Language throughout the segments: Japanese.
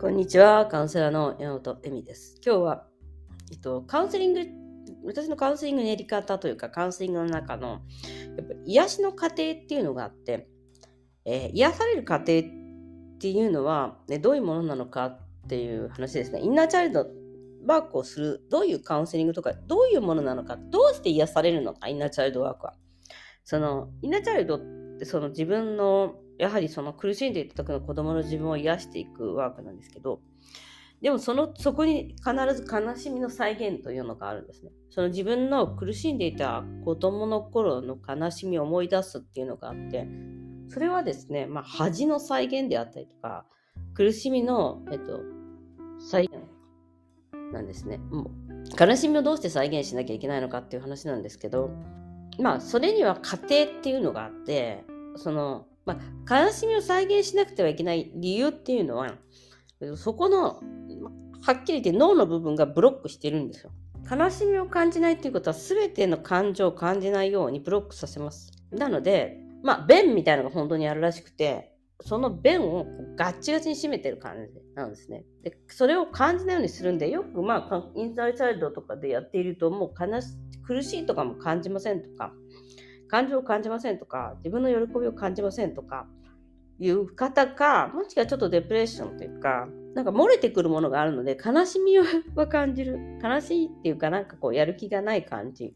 こんにちは、カウンセラーの山本恵美です。今日は、えっと、カウンセリング、私のカウンセリングのやり方というか、カウンセリングの中の、やっぱ癒しの過程っていうのがあって、えー、癒される過程っていうのは、ね、どういうものなのかっていう話ですね。インナーチャイルドワークをする、どういうカウンセリングとか、どういうものなのか、どうして癒されるのか、インナーチャイルドワークは。その、インナーチャイルドってその自分のやはりその苦しんでいた時の子供の自分を癒していくワークなんですけど、でもその、そこに必ず悲しみの再現というのがあるんですね。その自分の苦しんでいた子供の頃の悲しみを思い出すっていうのがあって、それはですね、まあ、恥の再現であったりとか、苦しみの、えっと、再現なんですね。もう悲しみをどうして再現しなきゃいけないのかっていう話なんですけど、まあ、それには過程っていうのがあって、その、まあ、悲しみを再現しなくてはいけない理由っていうのは、そこの、はっきり言って脳の部分がブロックしてるんですよ。悲しみを感じないっていうことは全ての感情を感じないようにブロックさせます。なので、まあ、弁みたいなのが本当にあるらしくて、その弁をガッチガチに締めてる感じなんですね。で、それを感じないようにするんで、よくまあ、インサイサイドとかでやっていると、もう悲し、苦しいとかも感じませんとか、感情を感じませんとか、自分の喜びを感じませんとか、いう方か、もしくはちょっとデプレッションというか、なんか漏れてくるものがあるので、悲しみは感じる。悲しいっていうか、なんかこう、やる気がない感じ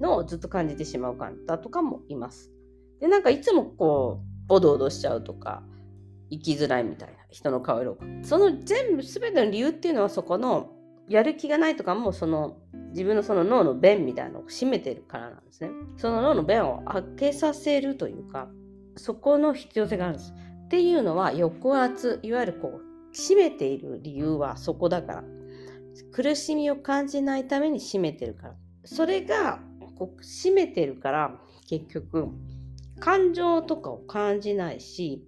のをずっと感じてしまう方とかもいます。で、なんかいつもこう、おどおどしちゃうとか、生きづらいみたいな人の顔色が。その全部、すべての理由っていうのはそこの、やる気がないとかも、その、自分のその脳の弁みたいなのを閉めてるからなんですね。その脳の弁を開けさせるというか、そこの必要性があるんです。っていうのは抑圧、いわゆるこう、閉めている理由はそこだから。苦しみを感じないために閉めてるから。それがこう閉めてるから結局感情とかを感じないし、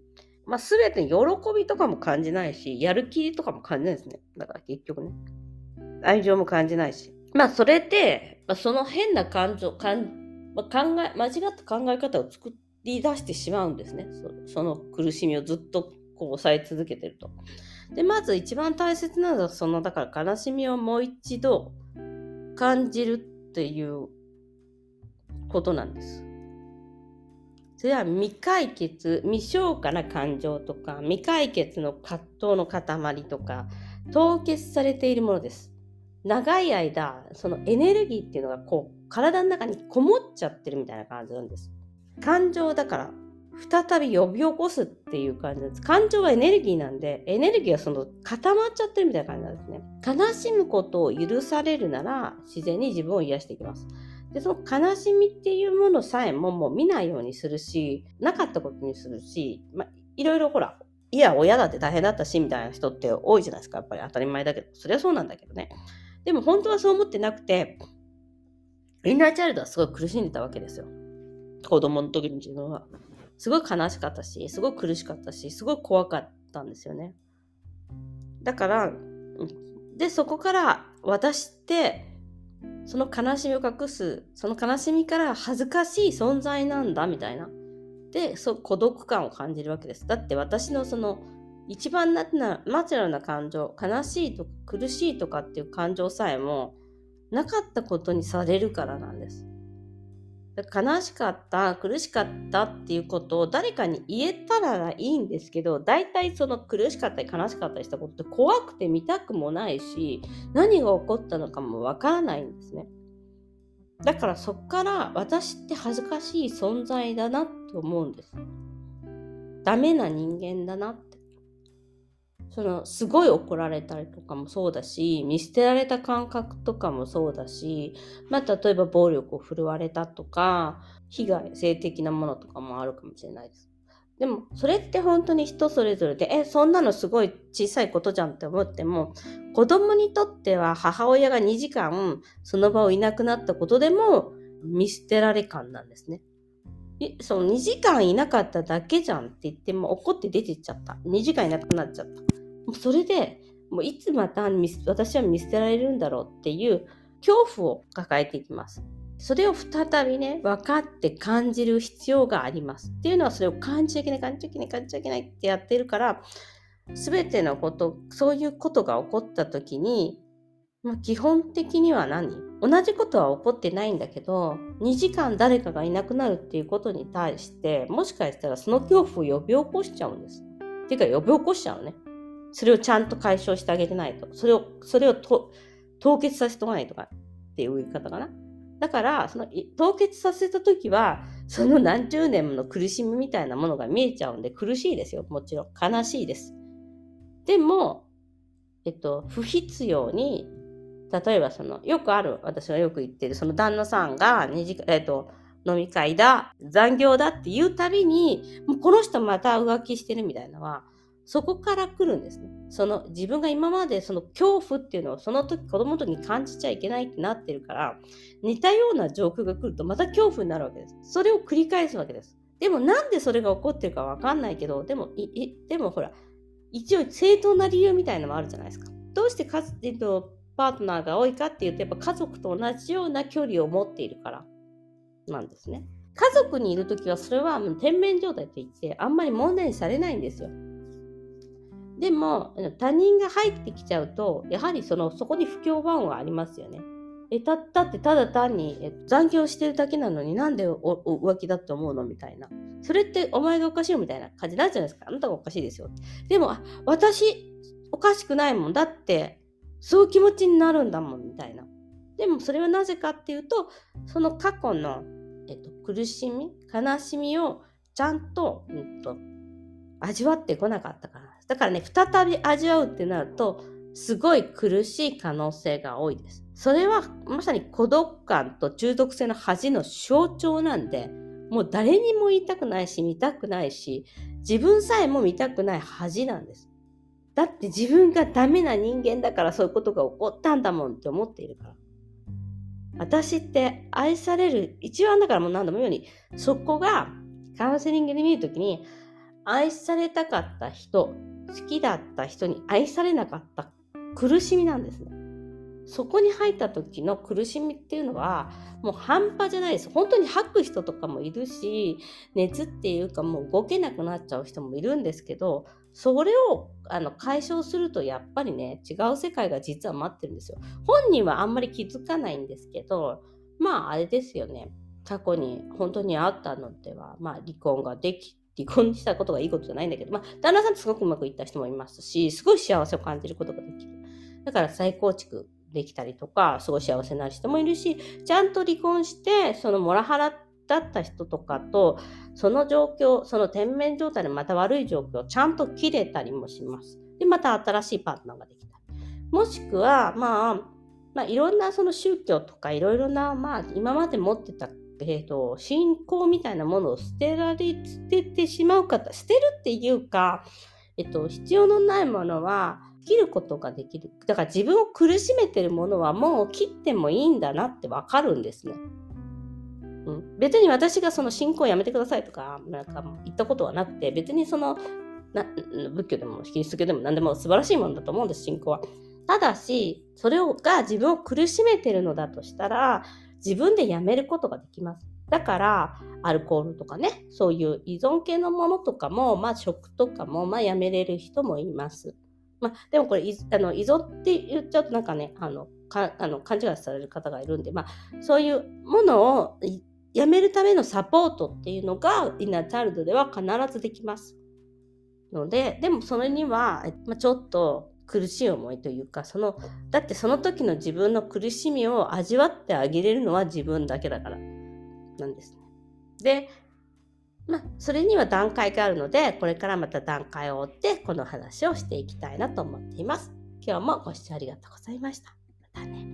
まあ、全て喜びとかも感じないし、やる気とかも感じないですね。だから結局ね。愛情も感じないし。まあ、それで、まあ、その変な感情、かんまあ、考え、間違った考え方を作り出してしまうんですね。そその苦しみをずっとこう抑え続けてると。で、まず一番大切なのは、その、だから悲しみをもう一度感じるっていうことなんです。それは未解決、未消化な感情とか、未解決の葛藤の塊とか、凍結されているものです。長い間、そのエネルギーっていうのがこう、体の中にこもっちゃってるみたいな感じなんです。感情だから、再び呼び起こすっていう感じなんです。感情はエネルギーなんで、エネルギーはその固まっちゃってるみたいな感じなんですね。悲しむことを許されるなら、自然に自分を癒していきます。で、その悲しみっていうものさえももう見ないようにするし、なかったことにするし、まあ、いろいろほら、いや、親だって大変だったし、みたいな人って多いじゃないですか。やっぱり当たり前だけど。そりゃそうなんだけどね。でも本当はそう思ってなくて、インナーチャイルドはすごい苦しんでたわけですよ。子供の時の自分は。すごい悲しかったし、すごい苦しかったし、すごい怖かったんですよね。だから、で、そこから私って、その悲しみを隠す、その悲しみから恥ずかしい存在なんだみたいな。で、そ孤独感を感じるわけです。だって私のその一番ナチュラルな感情、悲しいとか苦しいとかっていう感情さえもなかったことにされるからなんです。悲しかった、苦しかったっていうことを誰かに言えたらいいんですけど、大体その苦しかったり悲しかったりしたことって怖くて見たくもないし、何が起こったのかもわからないんですね。だからそっから私って恥ずかしい存在だなって思うんです。ダメな人間だなって。そのすごい怒られたりとかもそうだし見捨てられた感覚とかもそうだし、まあ、例えば暴力を振るわれたとか被害性的なものとかもあるかもしれないです。でもそれって本当に人それぞれでえそんなのすごい小さいことじゃんって思っても子供にとっては母親が2時間その場をいなくなったことでも見捨てられ感なんですね。その2時間いなかっただけじゃんって言っても怒って出てっちゃった。2時間いなくなっちゃった。もうそれで、もういつまた私は見捨てられるんだろうっていう恐怖を抱えていきます。それを再びね、分かって感じる必要があります。っていうのはそれを感じちゃいけない、感じちゃいけない、感じちゃいけないってやってるから、全てのことそういうことが起こった時に、まあ、基本的には何？同じことは起こってないんだけど2時間誰かがいなくなるっていうことに対してもしかしたらその恐怖を呼び起こしちゃうんです。っていうか呼び起こしちゃうね。それをちゃんと解消してあげてないと。それを、それをと凍結させておかないとかっていう言い方かな。だから、その凍結させた時は、その何十年もの苦しみみたいなものが見えちゃうんで苦しいですよ。もちろん。悲しいです。でも、えっと、不必要に、例えばその、よくある、私がよく言ってる、その旦那さんが2時、えっと、飲み会だ、残業だって言うたびに、もうこの人また浮気してるみたいなのは、そこから来るんですね。その自分が今までその恐怖っていうのをその時子供の時に感じちゃいけないってなってるから似たような状況が来るとまた恐怖になるわけです。それを繰り返すわけです。でもなんでそれが起こってるかわかんないけどでもいでもほら一応正当な理由みたいなのもあるじゃないですか。どうしてか、えっと、パートナーが多いかっていうとやっぱ家族と同じような距離を持っているからなんですね。家族にいる時はそれは天面状態といってあんまり問題にされないんですよ。でも他人が入ってきちゃうとやはりそのそこに不協和音がありますよね。えたったってただ単にえ残業してるだけなのになんで浮気だって思うのみたいな。それってお前がおかしいよみたいな感じになるじゃないですか。あなたがおかしいですよ。でも私おかしくないもんだってそういう気持ちになるんだもんみたいな。でもそれはなぜかっていうとその過去の、えっと、苦しみ悲しみをちゃんと,、うんと味わってこなかったからだからね、再び味わうってなると、すごい苦しい可能性が多いです。それはまさに孤独感と中毒性の恥の象徴なんで、もう誰にも言いたくないし、見たくないし、自分さえも見たくない恥なんです。だって自分がダメな人間だからそういうことが起こったんだもんって思っているから。私って愛される、一番だからもう何度も言うように、そこがカウンセリングで見るときに、愛されたかった人、好きだった人に愛されなかった苦しみなんですね。そこに入った時の苦しみっていうのはもう半端じゃないです。本当に吐く人とかもいるし熱っていうかもう動けなくなっちゃう人もいるんですけどそれをあの解消するとやっぱりね違う世界が実は待ってるんですよ。本人はあんまり気づかないんですけどまああれですよね。過去に本当にあったのでは、まあ、離婚ができ離婚したことがいいことじゃないんだけど、まあ、旦那さんってすごくうまくいった人もいますし、すごい幸せを感じることができる。だから再構築できたりとか、すごい幸せになる人もいるし、ちゃんと離婚して、そのモラハラだった人とかと、その状況、その天面状態でまた悪い状況をちゃんと切れたりもします。で、また新しいパートナーができたり。もしくは、まあ、まあ、いろんなその宗教とかいろいろな、まあ、今まで持ってたえーと、信仰みたいなものを捨てられ捨ててしまう方捨てるっていうか、えっと、必要のないものは切ることができるだから自分を苦しめてるものはもう切ってもいいんだなって分かるんですね。うん、別に私がその信仰をやめてくださいとかなんか言ったことはなくて別にそのな仏教でもキリスト教でも何でも素晴らしいものだと思うんです信仰は。ただしそれをが自分を苦しめてるのだとしたら自分でやめることができます。だから、アルコールとかね、そういう依存系のものとかも、まあ、食とかも、まあ、やめれる人もいます。まあ、でもこれ、あの依存って言っちゃうとなんかね、あの、かあの勘違いされる方がいるんで、まあ、そういうものをやめるためのサポートっていうのが、イナーチャイルドでは必ずできます。ので、でもそれには、まあ、ちょっと苦しい思いというかそのだってその時の自分の苦しみを味わってあげれるのは自分だけだからなんですね。でまあそれには段階があるのでこれからまた段階を追ってこの話をしていきたいなと思っています。今日もご視聴ありがとうございました。またね。